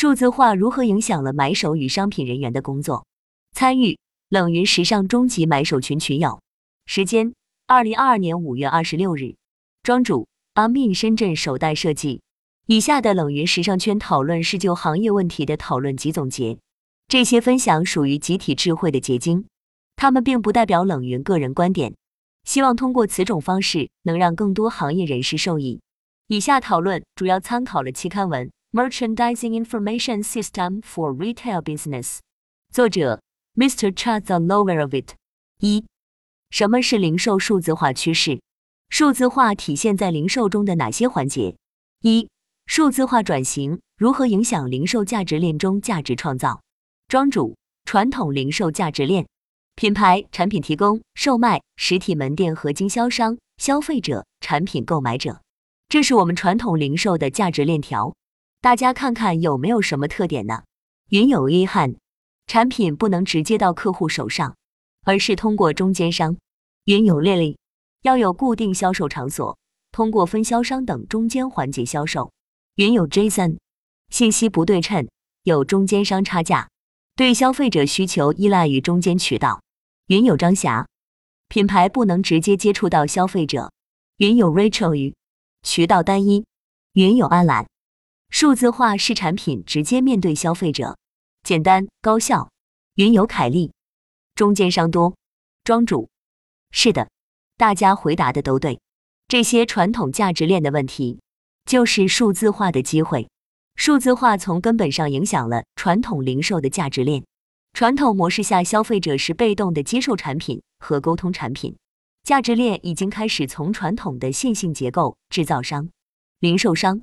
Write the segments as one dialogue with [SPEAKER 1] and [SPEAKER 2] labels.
[SPEAKER 1] 数字化如何影响了买手与商品人员的工作？参与冷云时尚终极买手群群友，时间：二零二二年五月二十六日，庄主阿敏深圳首代设计。以下的冷云时尚圈讨论是就行业问题的讨论及总结，这些分享属于集体智慧的结晶，他们并不代表冷云个人观点。希望通过此种方式能让更多行业人士受益。以下讨论主要参考了期刊文《Merchandising Information System for Retail Business》，作者 Mr. Charles Loverovit。一、什么是零售数字化趋势？数字化体现在零售中的哪些环节？一数字化转型如何影响零售价值链中价值创造？庄主，传统零售价值链，品牌、产品提供、售卖、实体门店和经销商、消费者、产品购买者，这是我们传统零售的价值链条。大家看看有没有什么特点呢？云有 A 汉，产品不能直接到客户手上，而是通过中间商。云有 Lily，要有固定销售场所，通过分销商等中间环节销售。云有 Jason，信息不对称，有中间商差价，对消费者需求依赖于中间渠道。云有张霞，品牌不能直接接触到消费者。云有 Rachel 鱼，渠道单一。云有安澜，数字化是产品直接面对消费者，简单高效。云游凯丽，中间商多。庄主，是的，大家回答的都对，这些传统价值链的问题。就是数字化的机会。数字化从根本上影响了传统零售的价值链。传统模式下，消费者是被动的接受产品和沟通产品，价值链已经开始从传统的线性结构（制造商、零售商、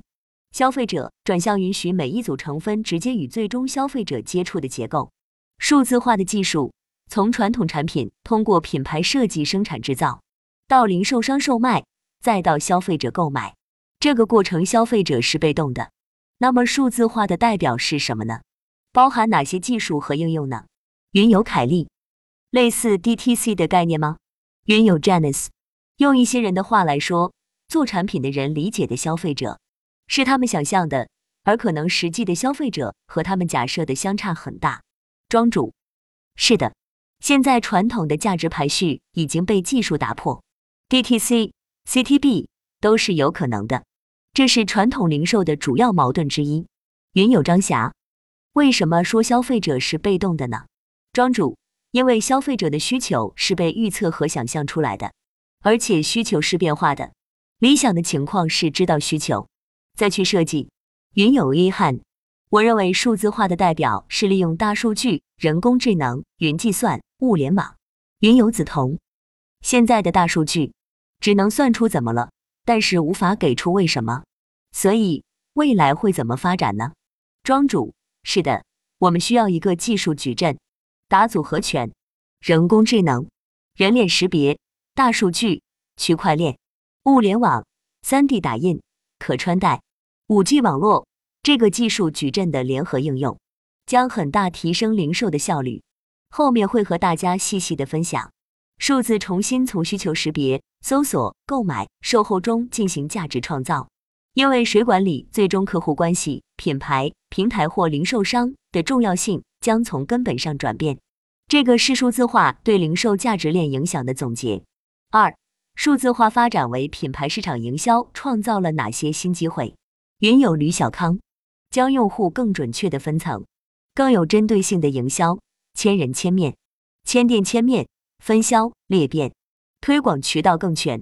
[SPEAKER 1] 消费者）转向允许每一组成分直接与最终消费者接触的结构。数字化的技术从传统产品通过品牌设计、生产、制造，到零售商售卖，再到消费者购买。这个过程，消费者是被动的。那么，数字化的代表是什么呢？包含哪些技术和应用呢？云有凯利，类似 DTC 的概念吗？云有 Janice，用一些人的话来说，做产品的人理解的消费者是他们想象的，而可能实际的消费者和他们假设的相差很大。庄主，是的，现在传统的价值排序已经被技术打破，DTC、CTB 都是有可能的。这是传统零售的主要矛盾之一。云有张霞，为什么说消费者是被动的呢？庄主，因为消费者的需求是被预测和想象出来的，而且需求是变化的。理想的情况是知道需求，再去设计。云有 A 汉，我认为数字化的代表是利用大数据、人工智能、云计算、物联网。云有梓潼，现在的大数据只能算出怎么了，但是无法给出为什么。所以未来会怎么发展呢？庄主，是的，我们需要一个技术矩阵，打组合拳，人工智能、人脸识别、大数据、区块链、物联网、三 D 打印、可穿戴、五 G 网络，这个技术矩阵的联合应用，将很大提升零售的效率。后面会和大家细细的分享，数字重新从需求识别、搜索、购买、售后中进行价值创造。因为水管理最终客户关系、品牌、平台或零售商的重要性将从根本上转变。这个是数字化对零售价值链影响的总结。二、数字化发展为品牌市场营销创造了哪些新机会？云有吕小康，将用户更准确的分层，更有针对性的营销，千人千面、千店千面，分销裂变，推广渠道更全。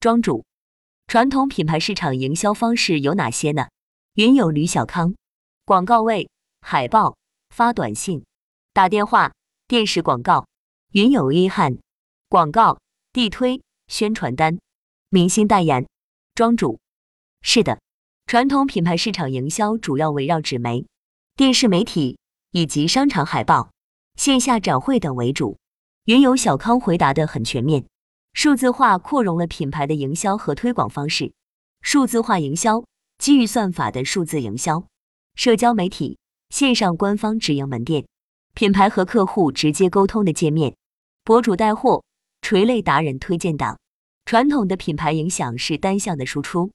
[SPEAKER 1] 庄主。传统品牌市场营销方式有哪些呢？云有吕小康，广告位、海报、发短信、打电话、电视广告。云有 A 汉，广告、地推、宣传单、明星代言。庄主，是的，传统品牌市场营销主要围绕纸媒、电视媒体以及商场海报、线下展会等为主。云有小康回答的很全面。数字化扩容了品牌的营销和推广方式。数字化营销基于算法的数字营销，社交媒体、线上官方直营门店、品牌和客户直接沟通的界面、博主带货、垂类达人推荐等。传统的品牌影响是单向的输出，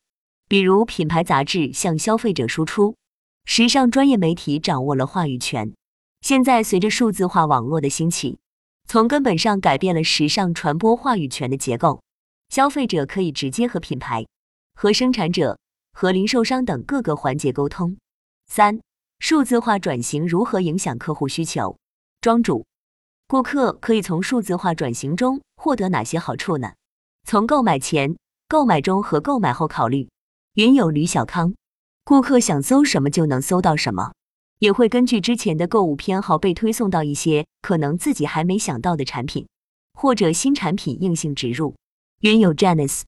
[SPEAKER 1] 比如品牌杂志向消费者输出，时尚专业媒体掌握了话语权。现在随着数字化网络的兴起，从根本上改变了时尚传播话语权的结构。消费者可以直接和品牌、和生产者、和零售商等各个环节沟通。三、数字化转型如何影响客户需求？庄主，顾客可以从数字化转型中获得哪些好处呢？从购买前、购买中和购买后考虑。云友吕小康，顾客想搜什么就能搜到什么，也会根据之前的购物偏好被推送到一些可能自己还没想到的产品，或者新产品硬性植入。云友 Janice，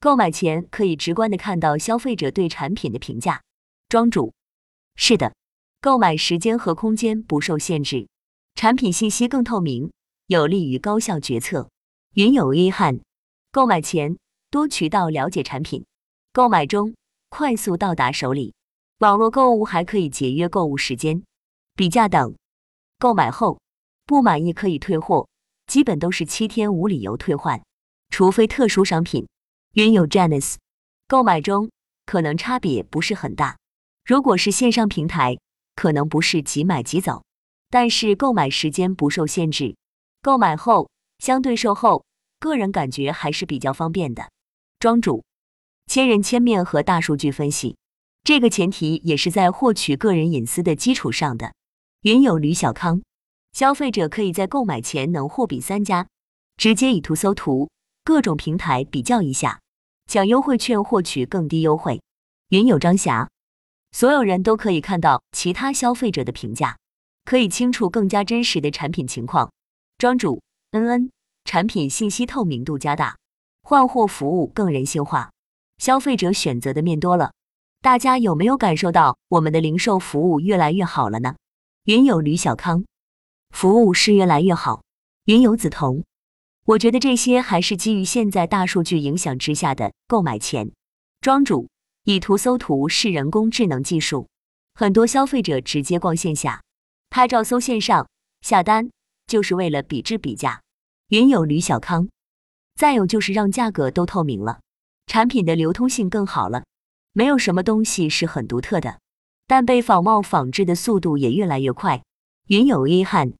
[SPEAKER 1] 购买前可以直观的看到消费者对产品的评价。庄主，是的，购买时间和空间不受限制，产品信息更透明，有利于高效决策。云友 A 汉，购买前多渠道了解产品。购买中快速到达手里，网络购物还可以节约购物时间。比价等，购买后不满意可以退货，基本都是七天无理由退换，除非特殊商品。云友 Janice，购买中可能差别不是很大。如果是线上平台，可能不是即买即走，但是购买时间不受限制。购买后相对售后，个人感觉还是比较方便的。庄主。千人千面和大数据分析，这个前提也是在获取个人隐私的基础上的。云友吕小康，消费者可以在购买前能货比三家，直接以图搜图，各种平台比较一下，抢优惠券获取更低优惠。云友张霞，所有人都可以看到其他消费者的评价，可以清楚更加真实的产品情况。庄主恩恩，产品信息透明度加大，换货服务更人性化。消费者选择的面多了，大家有没有感受到我们的零售服务越来越好了呢？云友吕小康，服务是越来越好。云友梓潼，我觉得这些还是基于现在大数据影响之下的购买前。庄主，以图搜图是人工智能技术，很多消费者直接逛线下，拍照搜线上下单，就是为了比质比价。云友吕小康，再有就是让价格都透明了。产品的流通性更好了，没有什么东西是很独特的，但被仿冒仿制的速度也越来越快。云友 A 汉，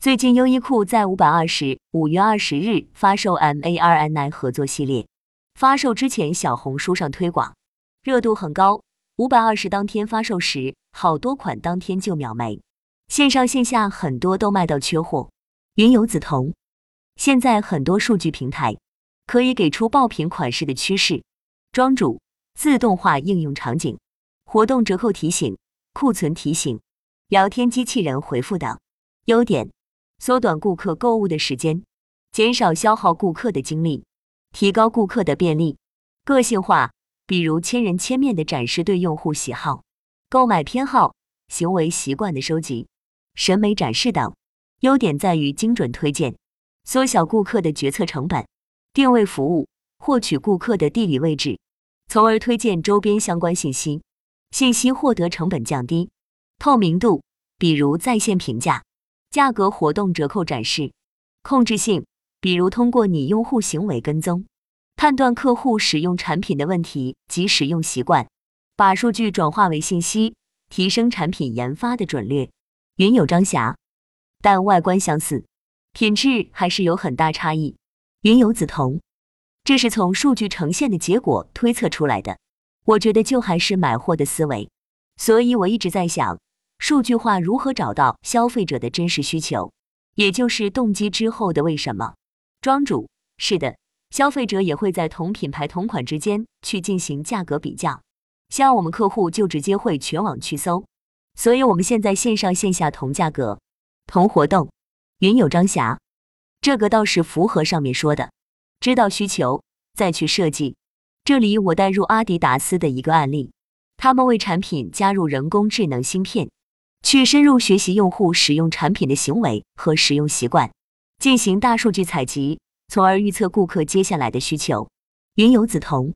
[SPEAKER 1] 最近优衣库在五百二十五月二十日发售 M A R N I 合作系列，发售之前小红书上推广热度很高，五百二十当天发售时，好多款当天就秒没，线上线下很多都卖到缺货。云友梓潼，现在很多数据平台。可以给出爆品款式的趋势，庄主自动化应用场景、活动折扣提醒、库存提醒、聊天机器人回复等。优点：缩短顾客购物的时间，减少消耗顾客的精力，提高顾客的便利。个性化，比如千人千面的展示对用户喜好、购买偏好、行为习惯的收集、审美展示等。优点在于精准推荐，缩小顾客的决策成本。定位服务，获取顾客的地理位置，从而推荐周边相关信息，信息获得成本降低。透明度，比如在线评价、价格、活动、折扣展示。控制性，比如通过你用户行为跟踪，判断客户使用产品的问题及使用习惯，把数据转化为信息，提升产品研发的准略。云有张霞，但外观相似，品质还是有很大差异。云游梓潼，这是从数据呈现的结果推测出来的。我觉得就还是买货的思维，所以我一直在想，数据化如何找到消费者的真实需求，也就是动机之后的为什么。庄主，是的，消费者也会在同品牌同款之间去进行价格比较，像我们客户就直接会全网去搜，所以我们现在线上线下同价格、同活动。云友张霞。这个倒是符合上面说的，知道需求再去设计。这里我带入阿迪达斯的一个案例，他们为产品加入人工智能芯片，去深入学习用户使用产品的行为和使用习惯，进行大数据采集，从而预测顾客接下来的需求。云游梓潼，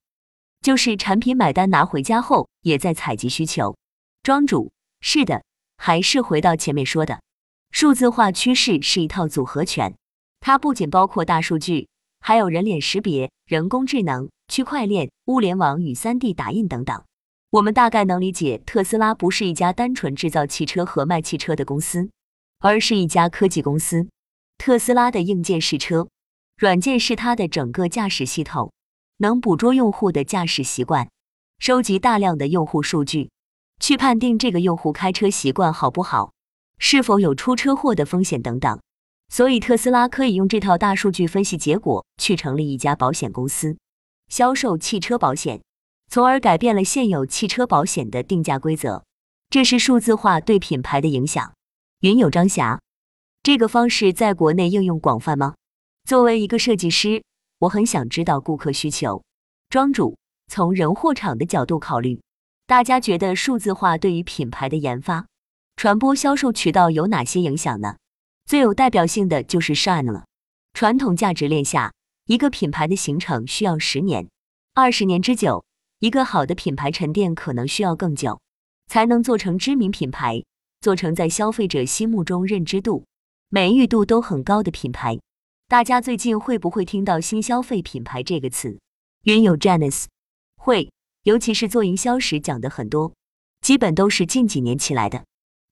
[SPEAKER 1] 就是产品买单拿回家后，也在采集需求。庄主，是的，还是回到前面说的，数字化趋势是一套组合拳。它不仅包括大数据，还有人脸识别、人工智能、区块链、物联网与 3D 打印等等。我们大概能理解，特斯拉不是一家单纯制造汽车和卖汽车的公司，而是一家科技公司。特斯拉的硬件是车，软件是它的整个驾驶系统，能捕捉用户的驾驶习惯，收集大量的用户数据，去判定这个用户开车习惯好不好，是否有出车祸的风险等等。所以，特斯拉可以用这套大数据分析结果去成立一家保险公司，销售汽车保险，从而改变了现有汽车保险的定价规则。这是数字化对品牌的影响。云友张霞，这个方式在国内应用广泛吗？作为一个设计师，我很想知道顾客需求。庄主，从人货场的角度考虑，大家觉得数字化对于品牌的研发、传播、销售渠道有哪些影响呢？最有代表性的就是 Shine 了。传统价值链下，一个品牌的形成需要十年、二十年之久，一个好的品牌沉淀可能需要更久，才能做成知名品牌，做成在消费者心目中认知度、美誉度都很高的品牌。大家最近会不会听到新消费品牌这个词？云友 Janice 会，尤其是做营销时讲的很多，基本都是近几年起来的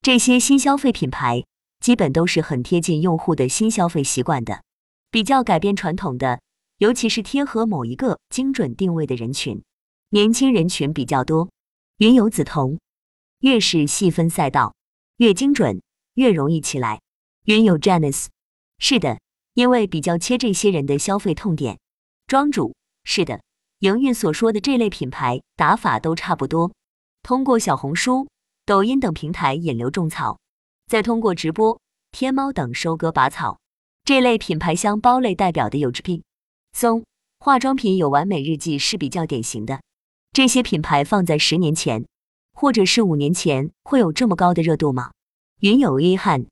[SPEAKER 1] 这些新消费品牌。基本都是很贴近用户的新消费习惯的，比较改变传统的，尤其是贴合某一个精准定位的人群，年轻人群比较多。云游紫铜，越是细分赛道，越精准，越容易起来。云游 Janice，是的，因为比较切这些人的消费痛点。庄主，是的，营运所说的这类品牌打法都差不多，通过小红书、抖音等平台引流种草。再通过直播、天猫等收割拔草，这类品牌箱包类代表的有 GP、松化妆品有完美日记是比较典型的。这些品牌放在十年前或者是五年前会有这么高的热度吗？云有遗憾，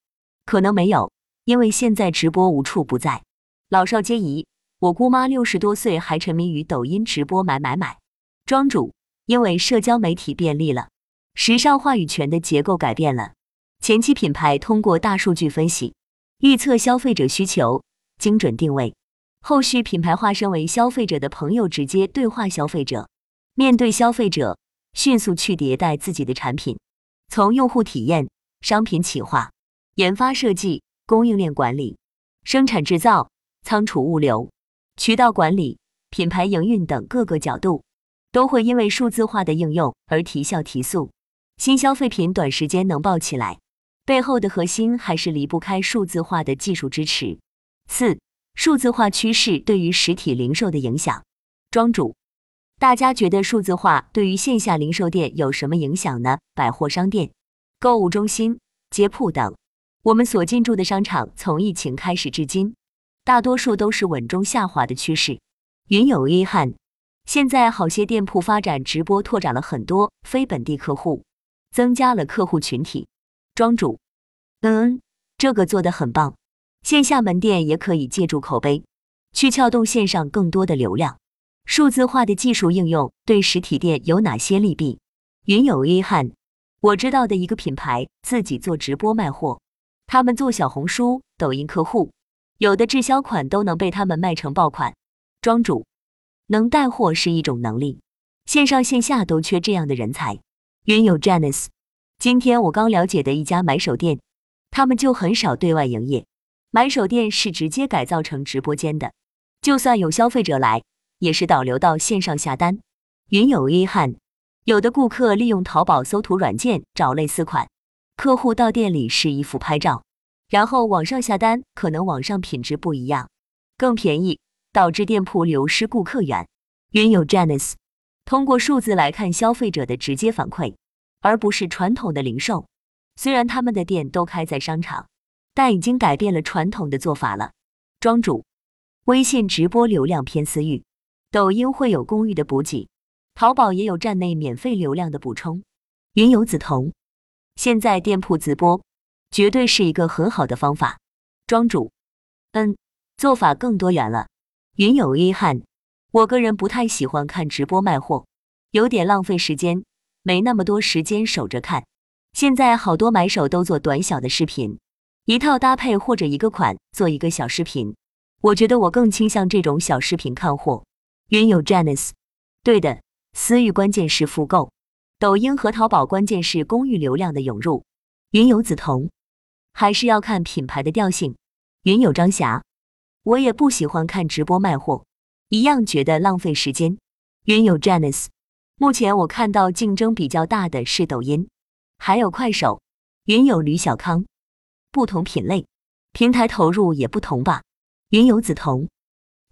[SPEAKER 1] 可能没有，因为现在直播无处不在，老少皆宜。我姑妈六十多岁还沉迷于抖音直播买买买。庄主，因为社交媒体便利了，时尚话语权的结构改变了。前期品牌通过大数据分析，预测消费者需求，精准定位；后续品牌化身为消费者的朋友，直接对话消费者，面对消费者，迅速去迭代自己的产品，从用户体验、商品企划、研发设计、供应链管理、生产制造、仓储物流、渠道管理、品牌营运等各个角度，都会因为数字化的应用而提效提速，新消费品短时间能爆起来。背后的核心还是离不开数字化的技术支持。四、数字化趋势对于实体零售的影响。庄主，大家觉得数字化对于线下零售店有什么影响呢？百货商店、购物中心、街铺等，我们所进驻的商场，从疫情开始至今，大多数都是稳中下滑的趋势。云有遗憾，现在好些店铺发展直播，拓展了很多非本地客户，增加了客户群体。庄主，嗯，这个做的很棒。线下门店也可以借助口碑，去撬动线上更多的流量。数字化的技术应用对实体店有哪些利弊？云有约翰，我知道的一个品牌自己做直播卖货，他们做小红书、抖音客户，有的滞销款都能被他们卖成爆款。庄主，能带货是一种能力，线上线下都缺这样的人才。云有 Janice。今天我刚了解的一家买手店，他们就很少对外营业。买手店是直接改造成直播间的，就算有消费者来，也是导流到线上下单。云有遗憾，有的顾客利用淘宝搜图软件找类似款，客户到店里试衣服拍照，然后网上下单，可能网上品质不一样，更便宜，导致店铺流失顾客源。云有 Janice，通过数字来看消费者的直接反馈。而不是传统的零售，虽然他们的店都开在商场，但已经改变了传统的做法了。庄主，微信直播流量偏私域，抖音会有公域的补给，淘宝也有站内免费流量的补充。云游紫铜，现在店铺直播绝对是一个很好的方法。庄主，嗯，做法更多元了。云有遗憾，我个人不太喜欢看直播卖货，有点浪费时间。没那么多时间守着看，现在好多买手都做短小的视频，一套搭配或者一个款做一个小视频。我觉得我更倾向这种小视频看货。云有 Janice，对的，私域关键是复购，抖音和淘宝关键是公域流量的涌入。云有梓潼，还是要看品牌的调性。云有张霞，我也不喜欢看直播卖货，一样觉得浪费时间。云有 Janice，目前我看到竞争比较大的是抖音，还有快手。云有吕小康，不同品类平台投入也不同吧。云有梓潼，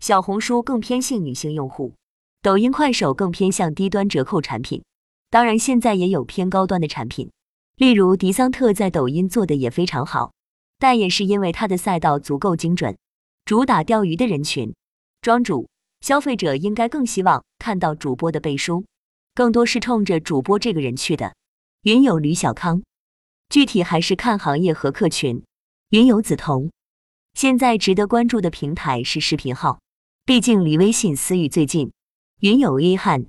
[SPEAKER 1] 小红书更偏性女性用户，抖音、快手更偏向低端折扣产品。当然，现在也有偏高端的产品，例如迪桑特在抖音做的也非常好，但也是因为它的赛道足够精准，主打钓鱼的人群。庄主消费者应该更希望看到主播的背书，更多是冲着主播这个人去的。云有吕小康，具体还是看行业和客群。云有梓潼，现在值得关注的平台是视频号，毕竟离微信私域最近。云有 A 汉，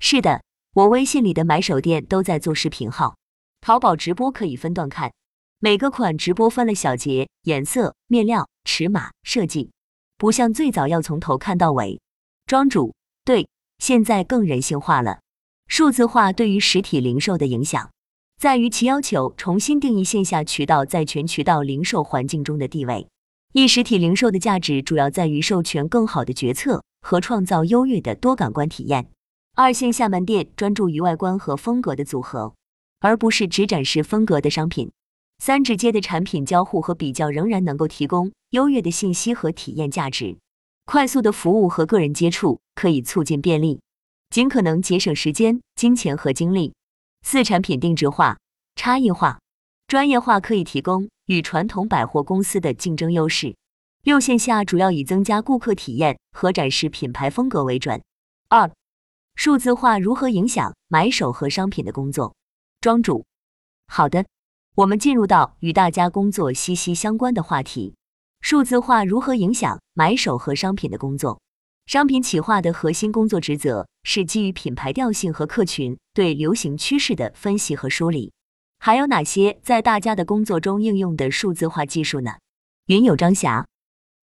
[SPEAKER 1] 是的。我微信里的买手店都在做视频号，淘宝直播可以分段看，每个款直播分了小节、颜色、面料、尺码、设计，不像最早要从头看到尾。庄主，对，现在更人性化了。数字化对于实体零售的影响，在于其要求重新定义线下渠道在全渠道零售环境中的地位。一实体零售的价值主要在于授权更好的决策和创造优越的多感官体验。二线下门店专注于外观和风格的组合，而不是只展示风格的商品。三直接的产品交互和比较仍然能够提供优越的信息和体验价值。快速的服务和个人接触可以促进便利，尽可能节省时间、金钱和精力。四产品定制化、差异化、专业化可以提供与传统百货公司的竞争优势。六线下主要以增加顾客体验和展示品牌风格为准。二数字化如何影响买手和商品的工作？庄主，好的，我们进入到与大家工作息息相关的话题：数字化如何影响买手和商品的工作？商品企划的核心工作职责是基于品牌调性和客群对流行趋势的分析和梳理。还有哪些在大家的工作中应用的数字化技术呢？云友张霞，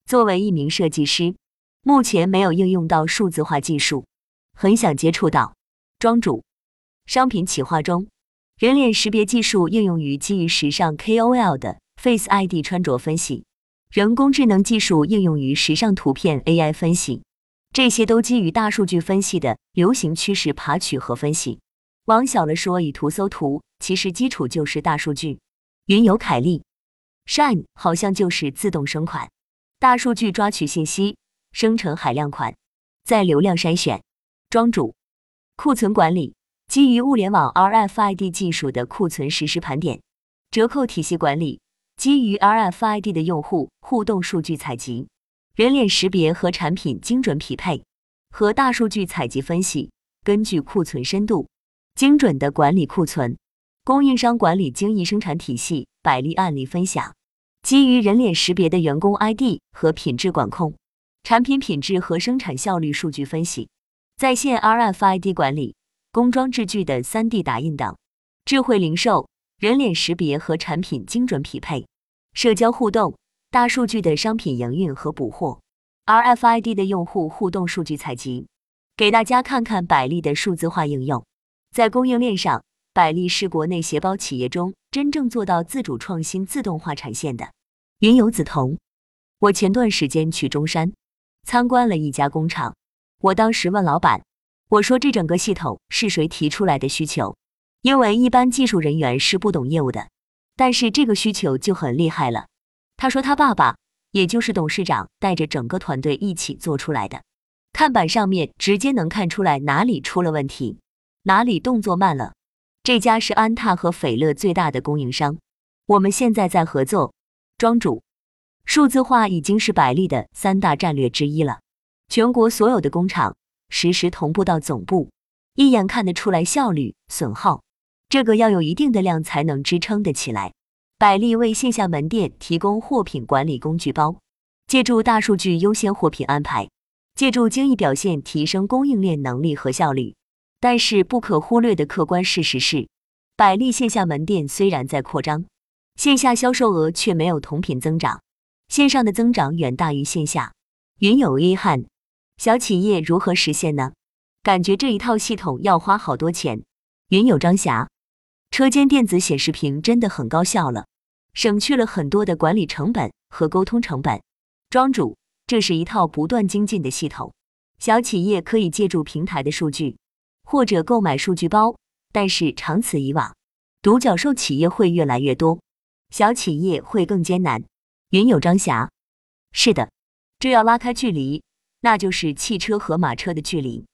[SPEAKER 1] 作为一名设计师，目前没有应用到数字化技术。很想接触到，庄主，商品企划中，人脸识别技术应用于基于时尚 KOL 的 Face ID 穿着分析，人工智能技术应用于时尚图片 AI 分析，这些都基于大数据分析的流行趋势爬取和分析。往小了说，以图搜图，其实基础就是大数据。云有凯利，Shine 好像就是自动生款，大数据抓取信息，生成海量款，在流量筛选。庄主，库存管理。基于物联网 RFID 技术的库存实时盘点，折扣体系管理。基于 RFID 的用户互动数据采集，人脸识别和产品精准匹配和大数据采集分析，根据库存深度精准的管理库存，供应商管理精益生产体系百例案例分享，基于人脸识别的员工 ID 和品质管控，产品品质和生产效率数据分析。在线 RFID 管理、工装制具的 3D 打印等，智慧零售、人脸识别和产品精准匹配、社交互动、大数据的商品营运和补货、RFID 的用户互动数据采集，给大家看看百丽的数字化应用。在供应链上，百丽是国内鞋包企业中真正做到自主创新、自动化产线的。云游梓潼，我前段时间去中山参观了一家工厂。我当时问老板，我说这整个系统是谁提出来的需求？因为一般技术人员是不懂业务的，但是这个需求就很厉害了。他说他爸爸，也就是董事长带着整个团队一起做出来的。看板上面直接能看出来哪里出了问题，哪里动作慢了。这家是安踏和斐乐最大的供应商，我们现在在合作。庄主，数字化已经是百丽的三大战略之一了。全国所有的工厂实时同步到总部，一眼看得出来效率损耗，这个要有一定的量才能支撑得起来。百丽为线下门店提供货品管理工具包，借助大数据优先货品安排，借助精益表现提升供应链能力和效率。但是不可忽略的客观事实是，百丽线下门店虽然在扩张，线下销售额却没有同品增长，线上的增长远大于线下。云有 A 汉。小企业如何实现呢？感觉这一套系统要花好多钱。云有张霞，车间电子显示屏真的很高效了，省去了很多的管理成本和沟通成本。庄主，这是一套不断精进的系统，小企业可以借助平台的数据，或者购买数据包，但是长此以往，独角兽企业会越来越多，小企业会更艰难。云有张霞，是的，这要拉开距离，那就是汽车和马车的距离。